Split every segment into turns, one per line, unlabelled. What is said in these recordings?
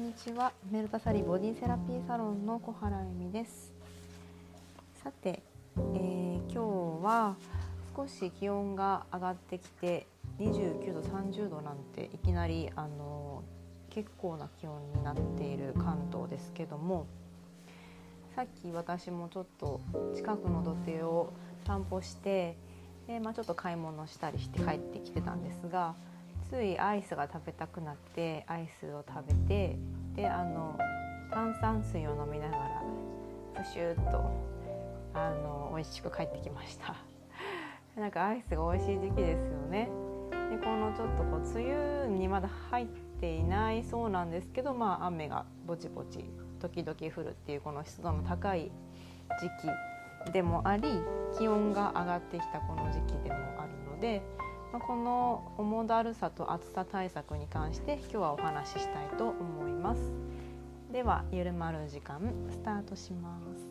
んにちは。メルタサリボディセラピーサロンの小原恵美です。さて、えー、今日は少し気温が上がってきて29度30度なんていきなりあの結構な気温になっている関東ですけどもさっき私もちょっと近くの土手を散歩してで、まあ、ちょっと買い物したりして帰ってきてたんですがついアイスが食べたくなってアイスを食べてであの炭酸水を飲みながらプシュッとあの美味しく帰ってきました。なんかアイスが美味しい時期ですよね。でこのちょっとこう梅雨にまだ入っていないそうなんですけどまあ雨がぼちぼち時々降るっていうこの湿度の高い時期でもあり気温が上がってきたこの時期でもあるので、まあ、この重だるさと暑さ対策に関して今日はお話ししたいと思います。ではゆるまる時間スタートします。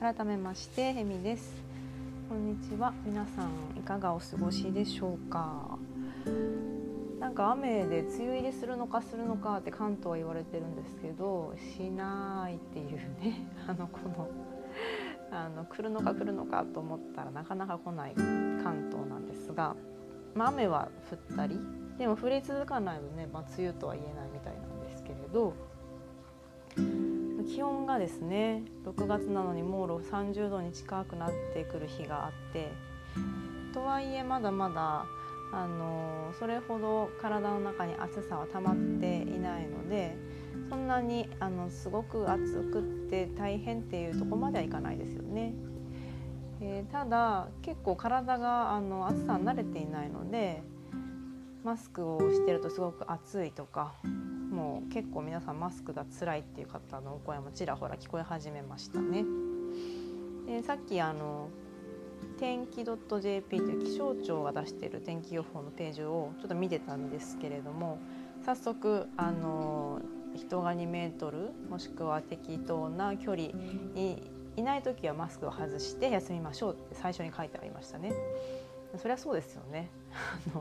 改めましてえみです。こんにちは。皆さんいかがお過ごしでしょうか？なんか雨で梅雨入りするのかするのかって関東は言われてるんですけどしないっていうね あのこのあの来るのか来るのかと思ったらなかなか来ない関東なんですが、まあ、雨は降ったりでも降り続かないの、ね、まあ、梅雨とは言えないみたいなんですけれど気温がですね6月なのにもう30度に近くなってくる日があってとはいえまだまだあのそれほど体の中に暑さは溜まっていないのでそんなにあのすごく暑くって大変っていうとこまではいかないですよね。えー、ただ結構体があの暑さに慣れていないのでマスクをしてるとすごく暑いとかもう結構皆さんマスクが辛いっていう方のお声もちらほら聞こえ始めましたね。でさっきあの天気 .jp という気象庁が出している天気予報のページをちょっと見てたんですけれども早速あの人が2メートルもしくは適当な距離にいない時はマスクを外して休みましょうって最初に書いてありましたね。そりゃそうですよね。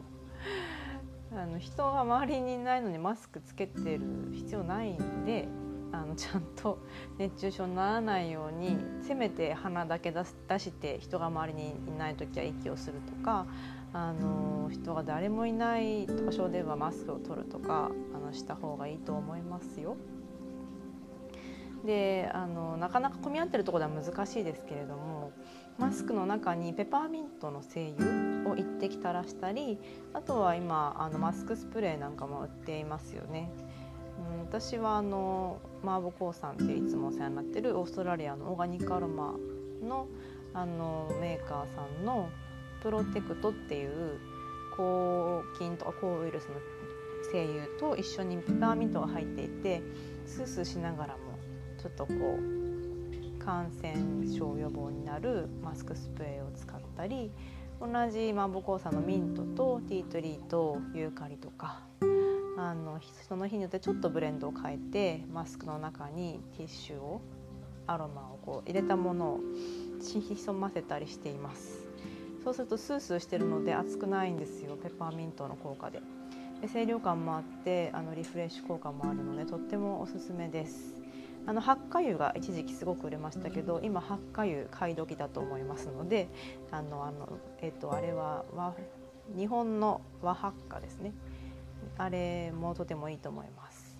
あのあの人が周りにいないのにマスクつけてる必要ないんであのちゃんと熱中症にならないようにせめて鼻だけ出して人が周りにいない時は息をするとかあの人が誰もいない場所ではマスクを取るとかあのした方がいいと思いますよ。であのなかなか混み合ってるところでは難しいですけれどもマスクの中にペパーミントの精油を1滴垂らしたりあとは今あのマスクスプレーなんかも売っていますよね。うん、私はあのマーボコーさんっていつもお世話になってるオーストラリアのオーガニックアロマのあのメーカーさんのプロテクトっていう抗菌とか抗ウイルスの精油と一緒にペパーミントが入っていてスースーしながらもちょっとこう感染症予防になるマスクスプレーを使ったり同じマンボコーサのミントとティートリーとユーカリとかあのその日によってちょっとブレンドを変えてマスクの中にティッシュをアロマをこう入れたものを潜ませたりしています。そうするとスースーしてるので熱くないんですよ。ペッパーミントの効果で。で清涼感もあってあのリフレッシュ効果もあるのでとってもおすすめです。あの八花油が一時期すごく売れましたけど今八花油買い時だと思いますのであのあの、えっと、あれは日本の和八花ですね。あれもとてもいいと思います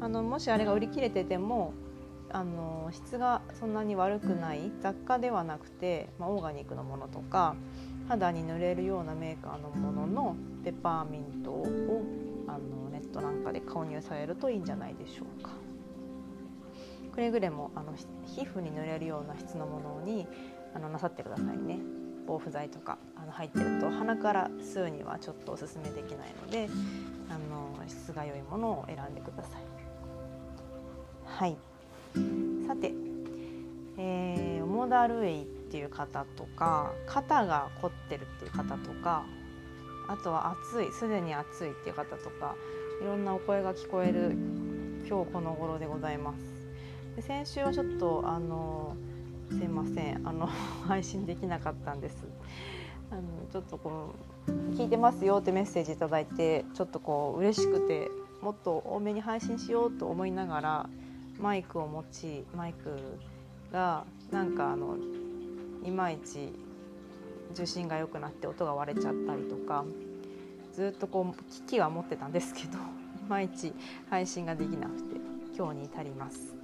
あのもしあれが売り切れててもあの質がそんなに悪くない雑貨ではなくて、まあ、オーガニックのものとか肌に塗れるようなメーカーのもののペパーミントをあのネットなんかで購入されるといいんじゃないでしょうか。くれぐれもあの皮膚に塗れるような質のものにあのなさってくださいね防腐剤とかあの入ってると鼻から吸うにはちょっとおすすめできないのであの質が良いものを選んでください。はいさて、えー、モダルウェイっていう方とか肩が凝ってるっていう方とかあとは暑いすでに暑いっていう方とかいろんなお声が聞こえる今日この頃でございます。で先週はちょっとあのすいませんあの配信できなかったんですあのちょっとこう聞いてますよってメッセージ頂いてちょっとこう嬉しくてもっと多めに配信しようと思いながらマイクを持ちマイクがなんかあのいまいち受信が良くなって音が割れちゃったりとかずっとこう機器は持ってたんですけど いまいち配信ができなくて今日に至ります。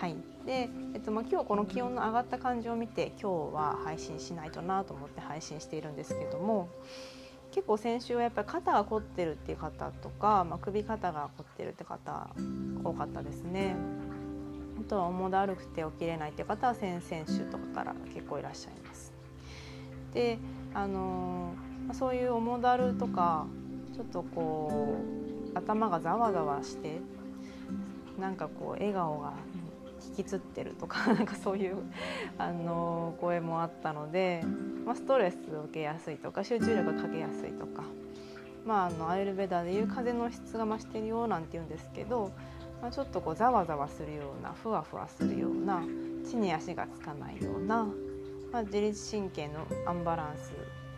はいでえっとまあ、今日この気温の上がった感じを見て今日は配信しないとなと思って配信しているんですけども結構先週はやっぱり肩が凝ってるっていう方とか、まあ、首肩が凝ってるって方多かったですね。あとは重だるくて起きれないっていう方は先々週とかから結構いらっしゃいます。であのー、そういう重だるとかちょっとこう頭がざわざわしてなんかこう笑顔がきつってるとか なんかそういうあの声もあったので、まあ、ストレスを受けやすいとか集中力がかけやすいとか、まあ、あのアイルベダーでいう風の質が増してるよなんて言うんですけど、まあ、ちょっとこうざわざわするようなふわふわするような地に足がつかないような、まあ、自律神経のアンバランス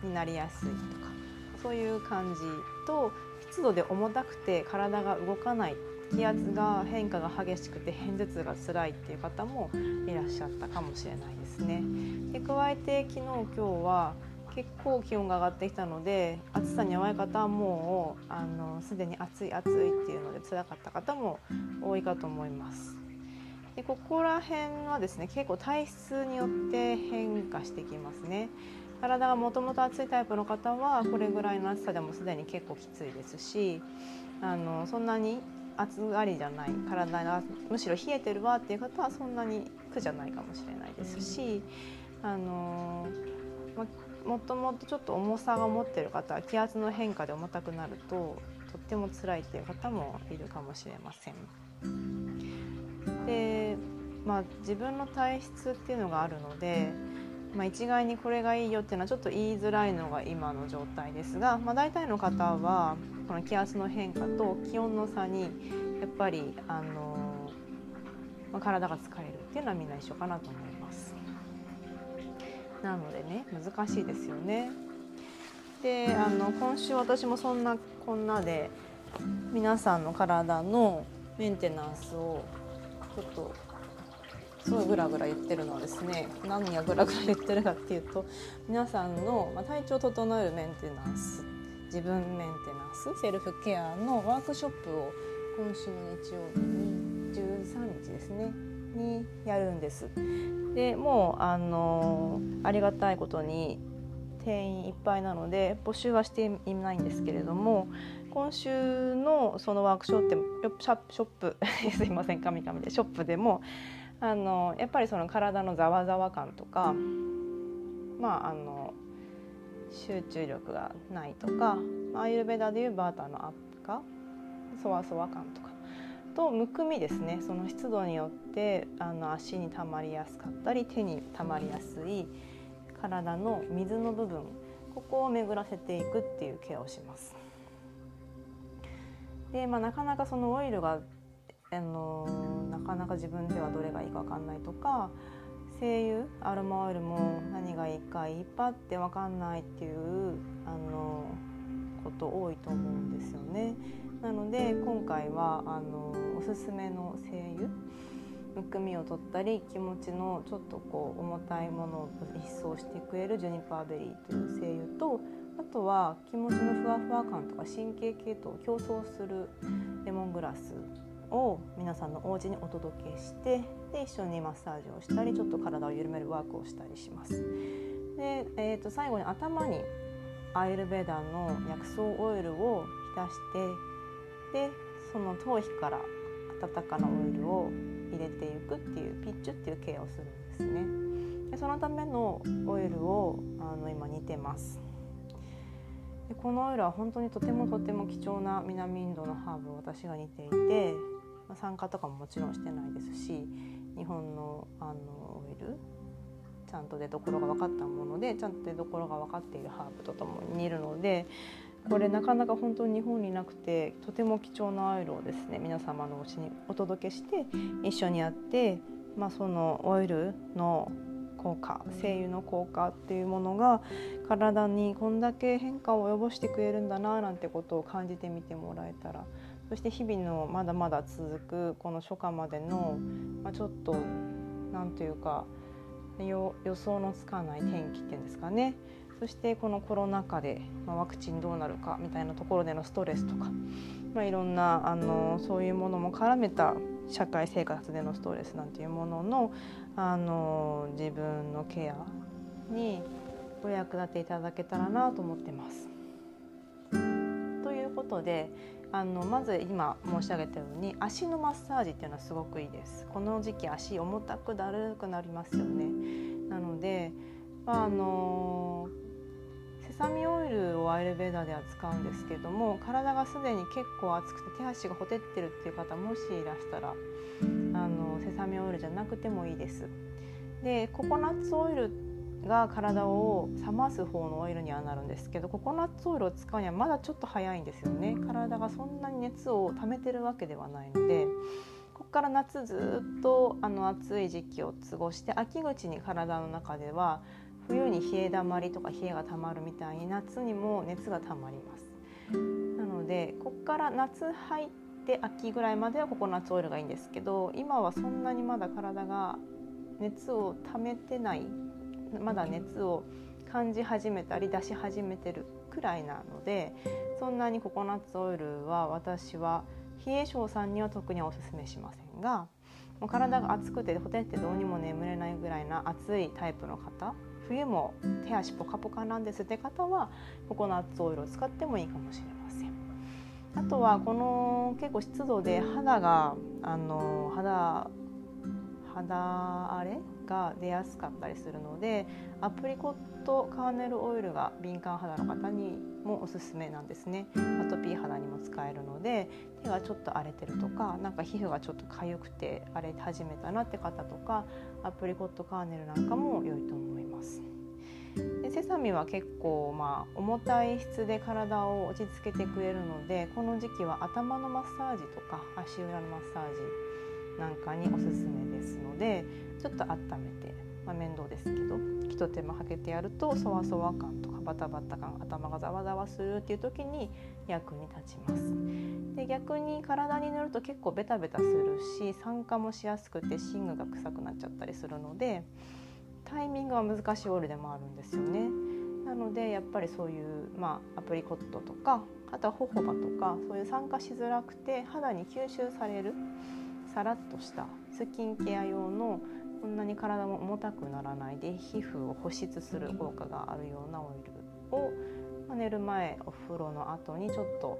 になりやすいとかそういう感じと湿度で重たくて体が動かない気圧が変化が激しくて片頭痛が辛いっていう方もいらっしゃったかもしれないですね。で加えて昨日今日は結構気温が上がってきたので暑さに弱い方はもうあのすでに暑い暑いっていうので辛かった方も多いかと思います。でここら辺はですね結構体質によって変化してきますね。体がもともと暑いタイプの方はこれぐらいの暑さでもすでに結構きついですしあのそんなに暑がりじゃない体がむしろ冷えてるわっていう方はそんなに苦じゃないかもしれないですし、あのま、もともとちょっと重さが持ってる方は気圧の変化で重たくなるととっても辛いっていう方もいるかもしれません。でまあ、自分の体質っていうのがあるので、まあ、一概にこれがいいよっていうのはちょっと言いづらいのが今の状態ですが、まあ、大体の方はこの気圧の変化と気温の差にやっぱりあの、まあ、体が疲れるっていうのはみんな一緒かなと思います。なのでね難しいですよね。であの今週私もそんなこんなで皆さんの体のメンテナンスをちょっとすごいグラグラ言ってるのはですね何がグラグラ言ってるかっていうと皆さんの、体調を整えるメンテナンス自分メンテナンスセルフケアのワークショップを今週の日曜日に13日ですねにやるんです。でもうあのありがたいことに定員いっぱいなので募集はしていないんですけれども今週のそのワークショップショップ すいません神々でショップでもあのやっぱりその体のざわざわ感とかまああの集中力がないとかアイルベダでいうバーターのアップかそわそわ感とかとむくみですねその湿度によってあの足にたまりやすかったり手にたまりやすい体の水の部分ここを巡らせていくっていうケアをします。でまあ、なかなかそのオイルがあのなかなか自分ではどれがいいか分かんないとか精油アロマオイルも何がいいかいっぱいって分かんないっていうあのこと多いと思うんですよね。なので今回はあのおすすめの精油むくみを取ったり気持ちのちょっとこう重たいものを一掃してくれるジュニパーベリーという精油とあとは気持ちのふわふわ感とか神経系統を競争するレモングラスを皆さんのお家にお届けしてで一緒にマッサージをしたりちょっと体を緩めるワークをしたりします。で、えー、と最後に頭にアイルベーダーの薬草オイルを浸してでその頭皮から温かなオイルを入れていくっていうピッチュっていうケアをするんですね。でそのためのオイルをあの今煮てます。でこのオイルは本当にとてもとても貴重な南インドのハーブを私が煮ていてまあ、参加とかももちろんしてないですし日本のあのオイルちゃんと出所が分かったものでちゃんと出所が分かっているハーブとともに煮るのでこれなかなか本当に日本になくてとても貴重なオイルをですね皆様のお家にお届けして一緒にやって、まあ、そのオイルの効果精油の効果っていうものが体にこんだけ変化を及ぼしてくれるんだななんてことを感じてみてもらえたらそして日々のまだまだ続くこの初夏までの、まあ、ちょっと何というか予想のつかない天気っていうんですかねそしてこのコロナ禍で、まあ、ワクチンどうなるかみたいなところでのストレスとか、まあ、いろんなあのそういうものも絡めた社会生活でのストレスなんていうもののあの自分のケアにお役立ていただけたらなと思ってます。ということであのまず今申し上げたように足のマッサージっていうのはすごくいいです。この時期足重たくだるくなりますよね。なので、まあ、あのセサミオイルをアイルベーダーでは使うんですけども体がすでに結構熱くて手足がほてってるっていう方もしいらしたらあのセサミオイルじゃなくてもいいです。でココナッツオイルが体を冷ます方のオイルにはなるんですけどココナッツオイルを使うにはまだちょっと早いんですよね。体がそんなに熱を溜めてるわけではないのでここから夏ずっとあの暑い時期を過ごして秋口に体の中では冬に冷えだまりとか冷えがたまるみたいに夏にも熱がたまります。なのでここから夏入って秋ぐらいまではココナッツオイルがいいんですけど今はそんなにまだ体が熱を溜めてないまだ熱を感じ始めたり出し始めてるくらいなのでそんなにココナッツオイルは私は冷え性さんには特にはおすすめしませんがもう体が熱くてほてってどうにも眠れないぐらいな暑いタイプの方冬も手足ポカポカなんですって方はココナッツオイルを使ってもいいかもしれません。あとはこの結構湿度で肌があの肌肌荒れ？が出やすかったりするのでアプリコットカーネルオイルが敏感肌の方にもおすすめなんですねアトピー肌にも使えるので手がちょっと荒れてるとかなんか皮膚がちょっと痒くて荒れ始めたなって方とかアプリコットカーネルなんかも良いと思います。でセサミは結構、まあ、重たい質で体を落ち着けてくれるのでこの時期は頭のマッサージとか足裏のマッサージなんかにおすすめですのでちょっと温めて、まあ、面倒ですけど一手間かけてやるとそわそわ感とかバタバタ感頭がざわざわするっていう時に役に立ちます。で逆に体に塗ると結構ベタベタするし酸化もしやすくて寝具が臭くなっちゃったりするのでタイミングは難しいオイルでもあるんですよね。なのでやっぱりそういう、まあ、アプリコットとかあとはホホバとかそういう酸化しづらくて肌に吸収されるさらっとしたスキンケア用のこんなに体も重たくならないで皮膚を保湿する効果があるようなオイルを、ま寝る前お風呂の後にちょっと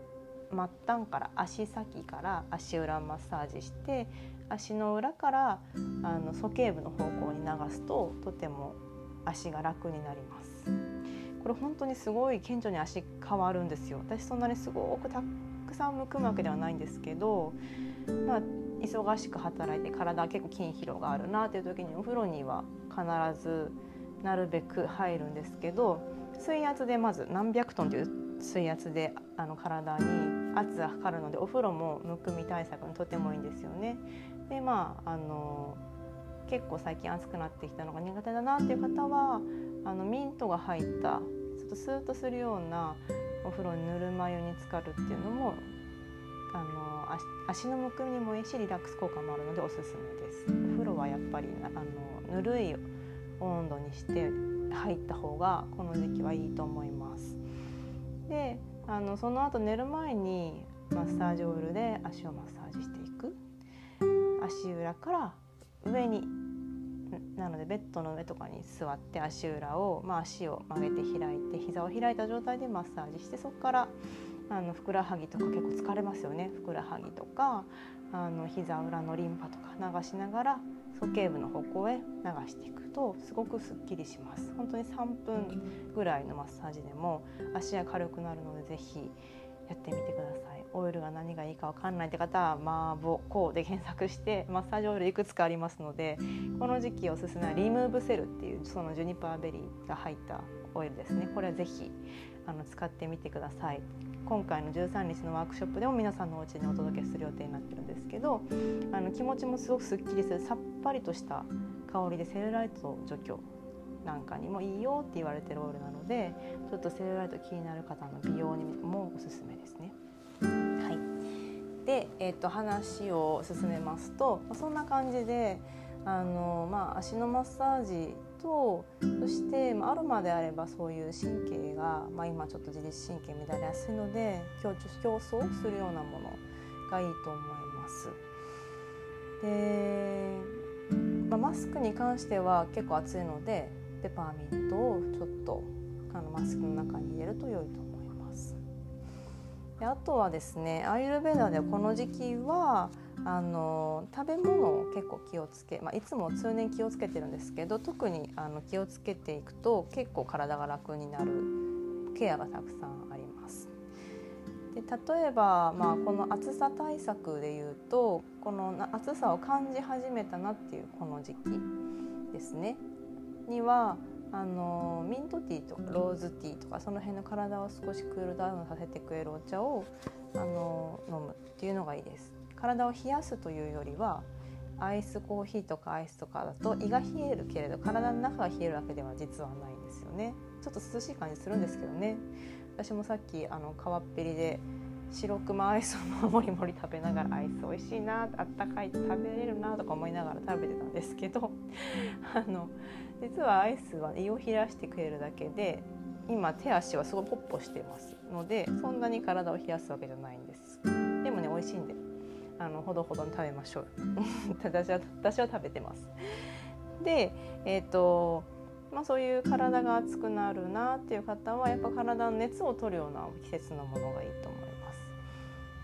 末端から足先から足裏マッサージして足の裏からあの鼠径部の方向に流すととても足が楽になります。これ本当にすごい顕著に足変わるんですよ。私そんなにすごくたくさんむくむわけではないんですけど、まあ、忙しく働いて体結構筋疲労があるなっていう時にお風呂には必ずなるべく入るんですけど水圧でまず何百トンという水圧であの体に圧がかかるのでお風呂もむくみ対策にとてもいいんですよね。でまああの結構最近暑くなってきたのが苦手だなっていう方はあのミントが入ったちょっとスーッとするようなお風呂にぬるま湯に浸かるっていうのもあの足のむくみもいいしリラックス効果もあるのでおすすめです。お風呂はやっぱりあのぬるい温度にして入った方がこの時期はいいと思います。であのその後寝る前にマッサージオイルで足をマッサージしていく。足裏から上になのでベッドの上とかに座って足裏を、まあ、足を曲げて開いて膝を開いた状態でマッサージしてそこからあのふくらはぎとか結構疲れますよね。ふくらはぎとかあの膝裏のリンパとか流しながら鼠径部の方向へ流していくとすごくすっきりします。本当に3分ぐらいのマッサージでも足が軽くなるのでぜひやってみてください。オイルが何がいいかわかんないって方はマーボコーで検索してマッサージオイルいくつかありますのでこの時期おすすめはリムーブセルっていうそのジュニパーベリーが入ったオイルですね。これは是非あの使ってみてください。今回の13日のワークショップでも皆さんのお家にお届けする予定になってるんですけどあの気持ちもすごくすっきりするさっぱりとした香りでセルライト除去なんかにもいいよって言われてるオイルなのでちょっとセルライト気になる方の美容にもおすすめですね。はい、で、えーと、話を進めますとそんな感じであの、まあ、足のマッサージとそして、ま、アロマであればそういう神経が、まあ、今ちょっと自律神経乱れやすいので強競争するようなものがいいと思います。で、まあ、マスクに関しては結構暑いのでペパーミントをちょっとあのマスクの中に入れると良いと思います。であとはですねアイルベダでこの時期はあの食べ物を結構気をつけ、まあ、いつも通年気をつけてるんですけど特にあの気をつけていくと結構体が楽になるケアがたくさんあります。で例えば、まあ、この暑さ対策でいうとこの暑さを感じ始めたなっていうこの時期ですねにはあのミントティーとかローズティーとかその辺の体を少しクールダウンさせてくれるお茶をあの飲むっていうのがいいです。体を冷やすというよりはアイスコーヒーとかアイスとかだと胃が冷えるけれど体の中が冷えるわけでは実はないんですよね。ちょっと涼しい感じするんですけどね。私もさっきあの川っぺりで白熊アイスをもりもり食べながらアイス美味しいなあったかい食べれるなとか思いながら食べてたんですけど あの実はアイスは胃を冷やしてくれるだけで今手足はすごいポッポしてますのでそんなに体を冷やすわけじゃないんですでもね美味しいんであのほどほどに食べましょう。私は私は食べてます。でえっ、ー、とまあ、そういう体が熱くなるなっていう方はやっぱ体の熱を取るような季節のものがいいと思います。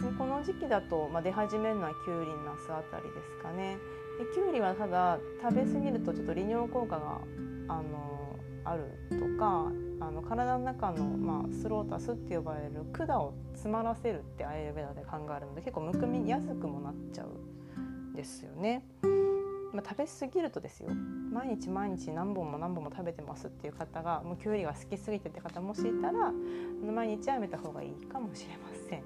でこの時期だと、まあ、出始めるのはきゅうりナスあたりですかね。できゅうりはただ食べ過ぎるとちょっと利尿効果があのあるとかあの体の中の、まあ、スロータスって呼ばれる管を詰まらせるってアイルベダで考えるので結構むくみやすくもなっちゃうんですよね。まあ、食べ過ぎるとですよ毎日毎日何本も何本も食べてますっていう方がもうきゅうりが好きすぎてって方もしいたら毎日やめた方がいいかもしれません。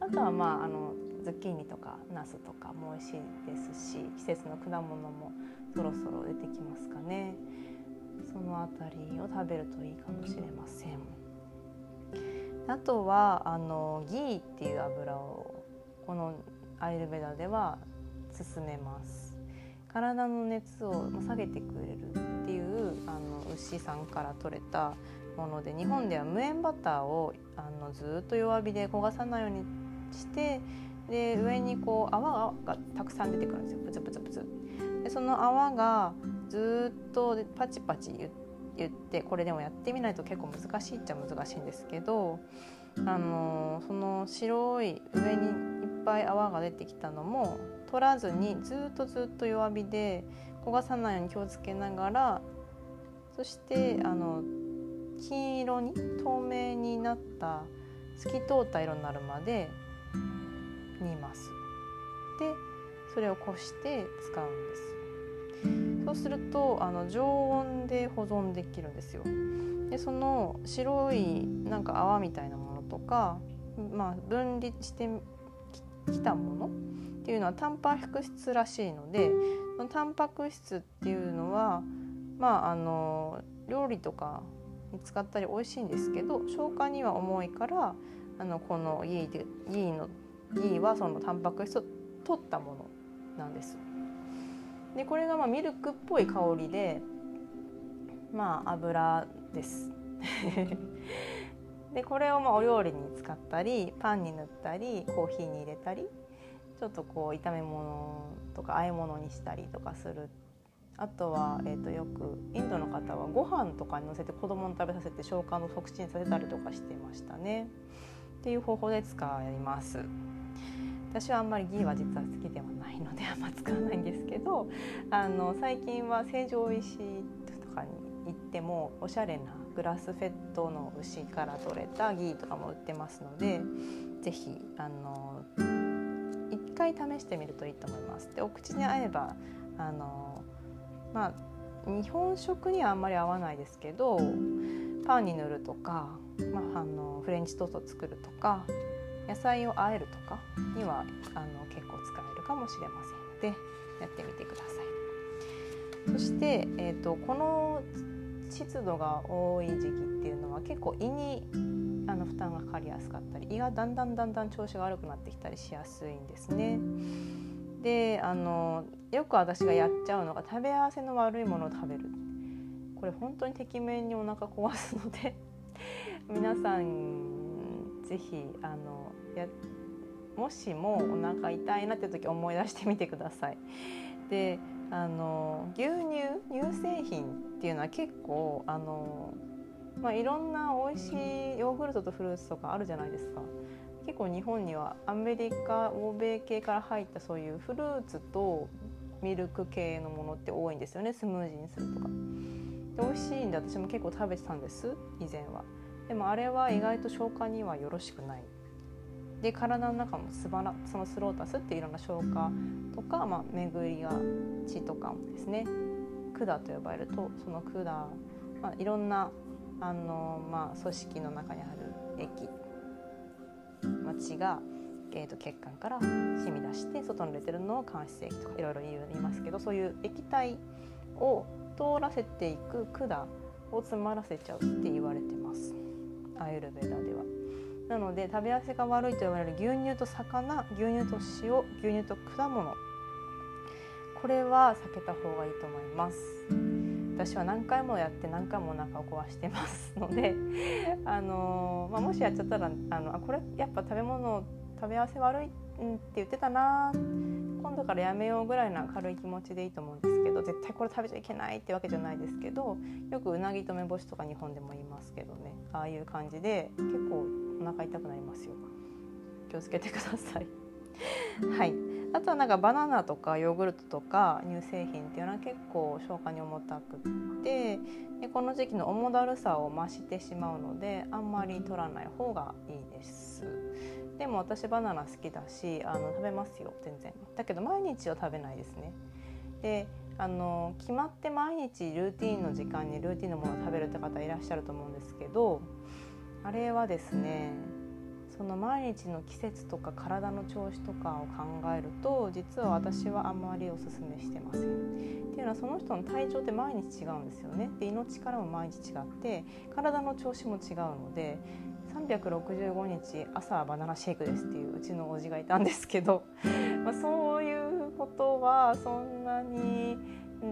あとはまああのズッキーニとかナスとかも美味しいですし季節の果物もそろそろ出てきますかねその辺りを食べるといいかもしれません。あとはあのギーっていう油をこのアイルベダでは勧めます。体の熱を下げてくれるっていうあの牛さんから取れたもので日本では無塩バターをあのずっと弱火で焦がさないようにしてで上にこう泡がたくさん出てくるんですよ。プツプツプツ。でその泡がずっとパチパチ言ってこれでもやってみないと結構難しいっちゃ難しいんですけどあのその白い上にいっぱい泡が出てきたのも取らずにずっとずっと弱火で焦がさないように気をつけながらそしてあの金色に透明になった透き通った色になるまで煮ます。でそれをこして使うんです。そうするとあの常温で保存できるんですよでその白いなんか泡みたいなものとか、まあ、分離してきたものっていうのはタンパク質らしいのでそのタンパク質っていうのはまああの料理とかに使ったり美味しいんですけど消化には重いからあのこのギーでギーのギーはそのタンパク質を取ったものなんです。でこれがまあミルクっぽい香りでまあ油です。でこれをまあお料理に使ったりパンに塗ったりコーヒーに入れたりちょっとこう炒め物とか和え物にしたりとかするあとは、えー、とよくインドの方はご飯とかにのせて子供に食べさせて消化の促進させたりとかしてましたね。っていう方法で使います。私はあんまりギーは実は好きではないのであんま使わないんですけどあの最近は成城石とかに行ってもおしゃれなグラスフェットの牛から取れたギーとかも売ってますので是非あの一回試してみるといいと思います。でお口に合えばあのまあ日本食にはあんまり合わないですけどパンに塗るとか、まあ、あのフレンチトースト作るとか野菜を和えるとかにはあの結構使えるかもしれませんのでやってみてください。そして、えーと、この湿度が多い時期っていうのは結構胃にあの負担がかかりやすかったり胃がだんだんだんだん調子が悪くなってきたりしやすいんですね。であのよく私がやっちゃうのが食べ合わせの悪いものを食べるこれ本当にてきめんにお腹壊すので皆さんぜひあのやもしもお腹痛いなって時思い出してみてください。であの牛乳乳製品っていうのは結構あの、まあ、いろんな美味しいヨーグルトとフルーツとかあるじゃないですか。結構日本にはアメリカ欧米系から入ったそういうフルーツとミルク系のものって多いんですよねスムージーにするとか。で美味しいんで私も結構食べてたんです以前は。でもあれは意外と消化にはよろしくない。で体の中もすばらそのスロータスっていろんな消化とか、まあ、巡りが血とかもですね管と呼ばれるとその管、まあ、いろんなあの、まあ、組織の中にある液まあ、血が、えー、と血管から染み出して外に出てるのを間質液とかいろいろ言いますけどそういう液体を通らせていく管を詰まらせちゃうって言われてますアイルベダでは。なので食べ合わせが悪いと言われる牛乳と魚牛乳と塩牛乳と果物これは避けた方がいいと思います。私は何回もやって何回もお腹を壊してますので あのー、まあ、もしやっちゃったらあのあこれやっぱ食べ物食べ合わせ悪いって言ってたな今度からやめようぐらいな軽い気持ちでいいと思うんですけど絶対これ食べちゃいけないってわけじゃないですけどよくうなぎとめ干しとか日本でも言いますけどね。ああいう感じで結構お腹痛くなりますよ。気をつけてください。はい。あとはなんかバナナとかヨーグルトとか乳製品っていうのは結構消化に重たくってでこの時期の重だるさを増してしまうのであんまり取らない方がいいです。でも私バナナ好きだしあの食べますよ全然だけど毎日は食べないですねであの決まって毎日ルーティンの時間にルーティンのものを食べるって方いらっしゃると思うんですけどあれはですねその毎日の季節とか体の調子とかを考えると実は私はあんまりおすすめしてません。っていうのはその人の体調って毎日違うんですよね。で胃の力も毎日違って体の調子も違うので365日朝バナナシェイクですっていううちのおじがいたんですけど、まあ、そういうことはそんなに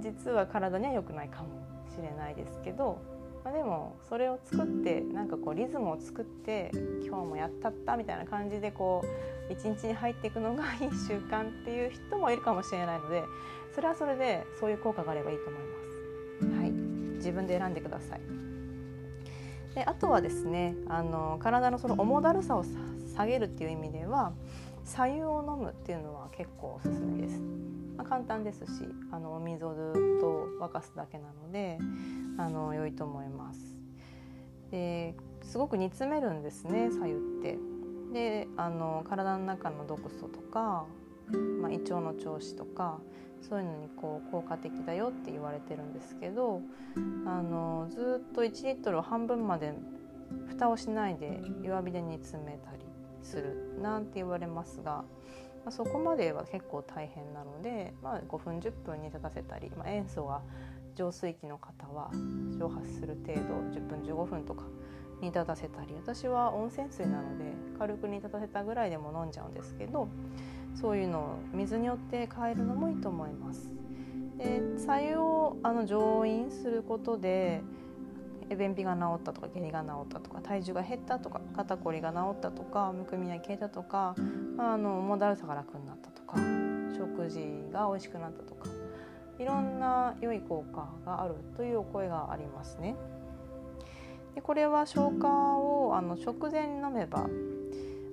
実は体には良くないかもしれないですけどまあ、でもそれを作ってなんかこうリズムを作って今日もやったったみたいな感じでこう一日に入っていくのがいい習慣っていう人もいるかもしれないのでそれはそれでそういう効果があればいいと思います。はい、自分で選んでください。であとはですねあの体のその重だるさを下げるっていう意味では左右を飲むっていうのは結構おすすめです。まあ、簡単ですしあのお水をずっと沸かすだけなのであの良いと思います。ですごく煮詰めるんですね左右って。であの体の中の毒素とか、まあ、胃腸の調子とかそういうのにこう効果的だよって言われてるんですけどあのずっと1リットルを半分まで蓋をしないで弱火で煮詰めたりするなんて言われますがまあ、そこまでは結構大変なので、まあ、5分10分煮立たせたり、まあ、塩素が浄水器の方は蒸発する程度10分15分とか煮立たせたり私は温泉水なので軽く煮立たせたぐらいでも飲んじゃうんですけどそういうのを水によって変えるのもいいと思います。で白湯をあの乗飲することで便秘が治ったとか下痢が治ったとか体重が減ったとか肩こりが治ったとかむくみが消えたとか、まあ、の重だるさが楽になったとか食事が美味しくなったとかいろんな良い効果があるというお声がありますね。でこれは消化をあの食前に飲めば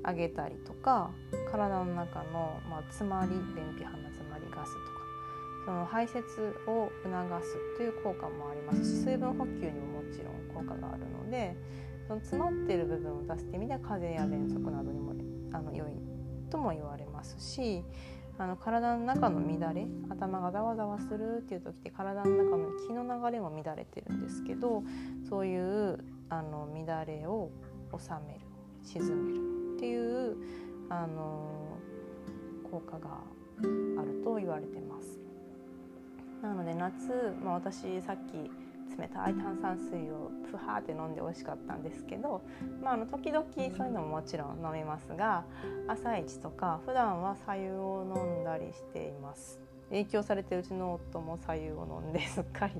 上げたりとか体の中の、まあ、詰まり便秘鼻詰まりガスとかその排泄を促すという効果もありますし水分補給にももちろん効果があるのでその詰まってる部分を出すって意味では風邪や喘息などにもあの良いとも言われますしあの体の中の乱れ頭がざわざわするっていう時って体の中の気の流れも乱れてるんですけどそういうあの乱れを収める沈めるっていうあの効果があると言われてます。なので夏、まあ、私さっき冷たい炭酸水をプハーって飲んで美味しかったんですけど、まあ、あの時々そういうのももちろん飲みますが朝一とか普段は白湯を飲んだりしています影響されてうちの夫も白湯を飲んですっかり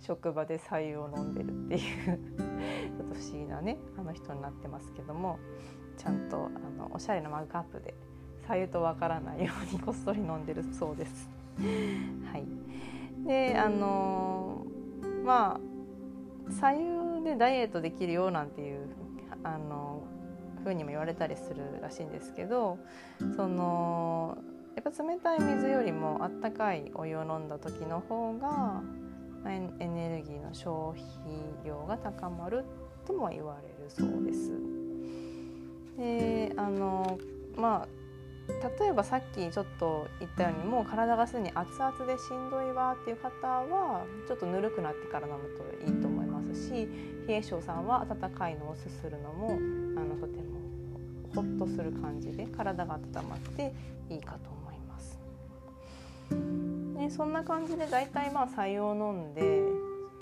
職場で白湯を飲んでるっていう不思議なねあの人になってますけどもちゃんとあのおしゃれなマグカップで白湯とわからないようにこっそり飲んでるそうです。はい、であのまあ左右でダイエットできるよなんていうあの風にも言われたりするらしいんですけどそのやっぱ冷たい水よりもあったかいお湯を飲んだ時の方がエネルギーの消費量が高まるとも言われるそうです。であのまあ例えばさっきちょっと言ったようにもう体がすでに熱々でしんどいわっていう方はちょっとぬるくなってから飲むといいと思いますし冷え性さんは温かいのをすするのもあのとてもホッとする感じで体が温まっていいかと思います。でそんな感じで大体まあ採用飲んで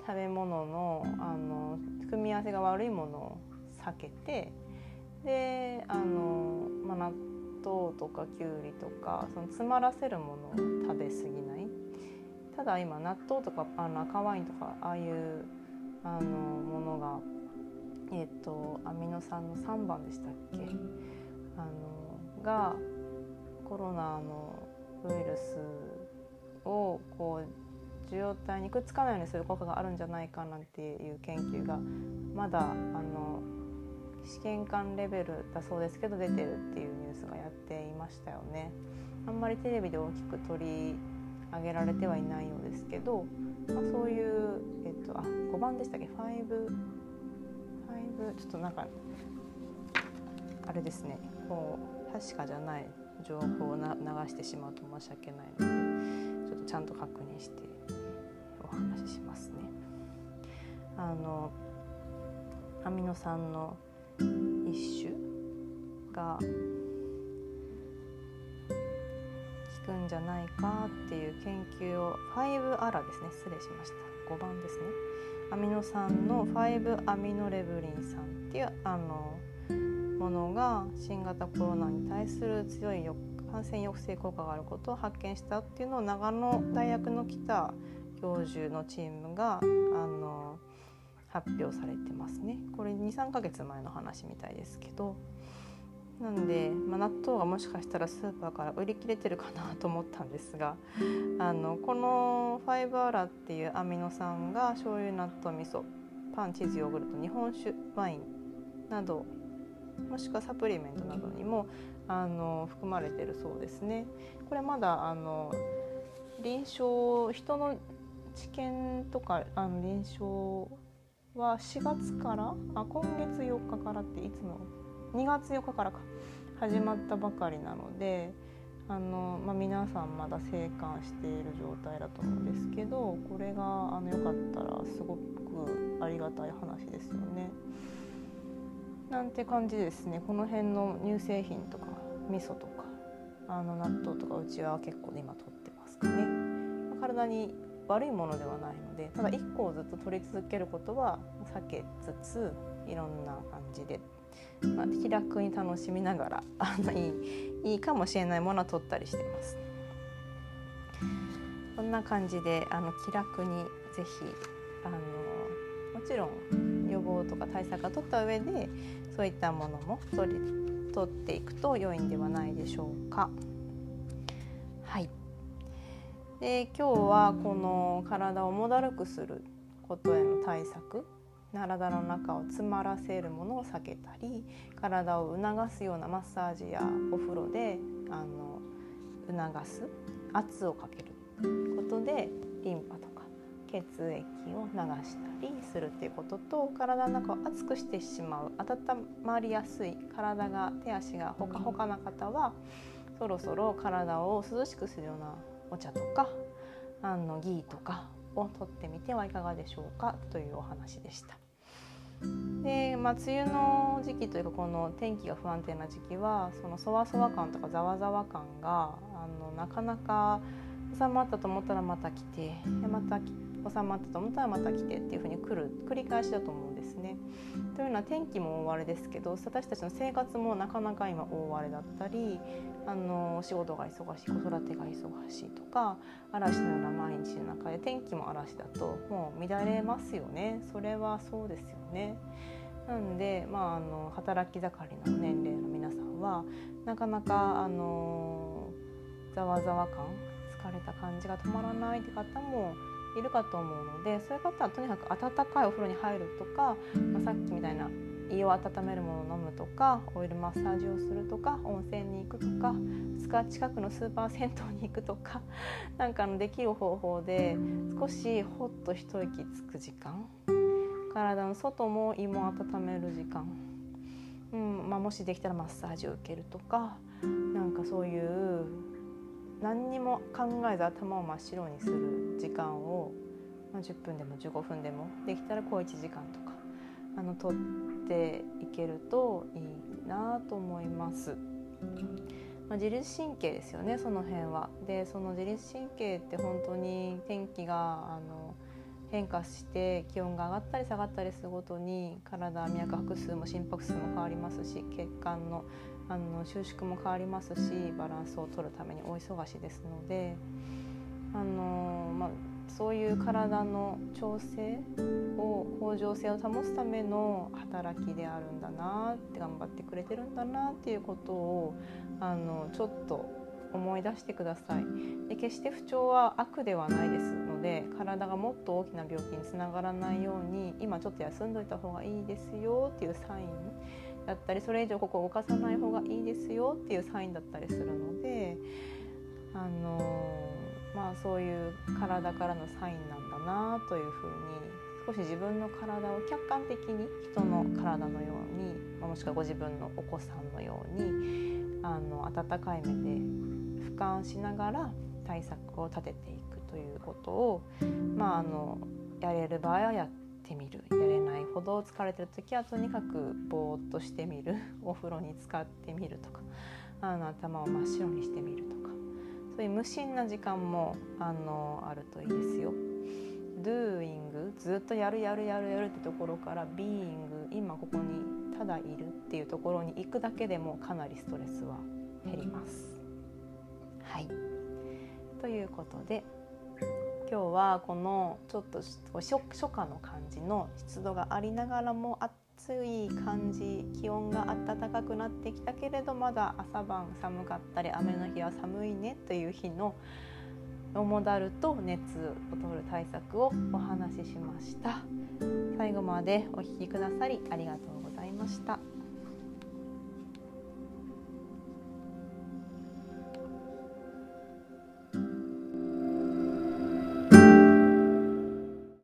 食べ物のあの組み合わせが悪いものを避けてであの、まあ、納豆とかきゅうりとかその詰まらせるものを食べ過ぎない。ただ今納豆とかあの赤ワインとかああいうあのものがえっ、ー、とアミノ酸の3番でしたっけ？あのがコロナのウイルスをこう受容体にくっつかないようにする効果があるんじゃないかなんていう研究がまだあの試験管レベルだそうですけど出てるっていうニュースがやっていましたよね。あんまりテレビで大きく取り上げられてはいないようですけど、まあ、そういう、えっと、あ5番でしたっけ？5 5ちょっとなんかあれですね。こう確かじゃない情報をな流してしまうと申し訳ないのでちょっとちゃんと確認してしますね。あのアミノ酸の一種が効くんじゃないかっていう研究を5アラですね。失礼しました。5番ですね。アミノ酸の5アミノレブリン酸っていうあのものが新型コロナに対する強い感染抑制効果があることを発見したっていうのを長野大学の来た教授のチームがあの発表されてますねこれ23ヶ月前の話みたいですけどなんで、まあ、納豆がもしかしたらスーパーから売り切れてるかなと思ったんですがあのこのファイブアラっていうアミノ酸が醤油納豆味噌パンチーズヨーグルト日本酒ワインなどもしくはサプリメントなどにもあの含まれてるそうですね。これまだあの臨床人の治験とかあの臨床は4月からあ今月4日からっていつの？2月4日からか始まったばかりなのであの、まあ、皆さんまだ生還している状態だと思うんですけどこれがあのよかったらすごくありがたい話ですよね。なんて感じですねこの辺の乳製品とか味噌とかあの納豆とかうちは結構今取ってますかね。体に悪いものではないのでただ1個をずっと取り続けることは避けつついろんな感じで、まあ、気楽に楽しみながらあのいいいいかもしれないものは取ったりしてます。こんな感じであの気楽にぜひあのもちろん予防とか対策を取った上でそういったものも取り取っていくと良いんではないでしょうか。はいで今日はこの体をもだるくすることへの対策体の中を詰まらせるものを避けたり体を促すようなマッサージやお風呂であの促す圧をかけることでリンパとか血液を流したりするっていうことと体の中を熱くしてしまう温まりやすい体が手足がほかほかな方はそろそろ体を涼しくするようなお茶とかあのギーとかを取ってみてはいかがでしょうかというお話でした。で、まあ、梅雨の時期というかこの天気が不安定な時期はそのそわそわ感とかざわざわ感があのなかなか収まったと思ったらまた来てでまた収まったと思ったらまた来てっていう風に来る繰り返しだと思うんですね。というのは天気も大荒れですけど私たちの生活もなかなか今大荒れだったりあの仕事が忙しい子育てが忙しいとか嵐のような毎日の中で天気も嵐だともう乱れますよねそれはそうですよね。なんで、まあ、あの働き盛りの年齢の皆さんはなかなかあのざわざわ感疲れた感じが止まらないって方もいるかと思うのでそういう方はとにかく温かいお風呂に入るとか、まあ、さっきみたいな胃を温めるものを飲むとかオイルマッサージをするとか温泉に行くとか近くのスーパー銭湯に行くとか なんかのできる方法で少しほっと一息つく時間体の外も胃も温める時間、うんまあ、もしできたらマッサージを受けるとかなんかそういう何にも考えず頭を真っ白にする時間を、まあ、10分でも15分でもできたら小1時間とかあの取っていけるといいなと思います。まあ、自律神経ですよねその辺は。でその自律神経って本当に天気があの変化して気温が上がったり下がったりするごとに体脈拍数も心拍数も変わりますし血管のあの収縮も変わりますしバランスを取るために大忙しですのであの、まあ、そういう体の調整を向上性を保つための働きであるんだなって頑張ってくれてるんだなっていうことをあのちょっと思い出してください。で決して不調は悪ではないですので体がもっと大きな病気につながらないように今ちょっと休んどいた方がいいですよっていうサインだったりそれ以上ここを動かさない方がいいですよっていうサインだったりするのであのまあそういう体からのサインなんだなというふうに少し自分の体を客観的に人の体のように、ま、もしくはご自分のお子さんのようにあの温かい目で俯瞰しながら対策を立てていくということを、まあ、あのやれる場合はやってみる。ない？ほど疲れてる時はとにかくぼーっとしてみる。お風呂に浸かってみるとか。あの頭を真っ白にしてみるとか。そういう無心な時間もあのあるといいですよ。doing ずっとやるやるやるやるってところから being 今ここにただいるっていうところに行くだけでもかなりストレスは減ります。はい。ということで今日はこのちょっと初初夏の感じの湿度がありながらも暑い感じ気温が暖かくなってきたけれどまだ朝晩寒かったり雨の日は寒いねという日のオモダルと熱を取る対策をお話ししました最後までお聴きくださりありがとうございました。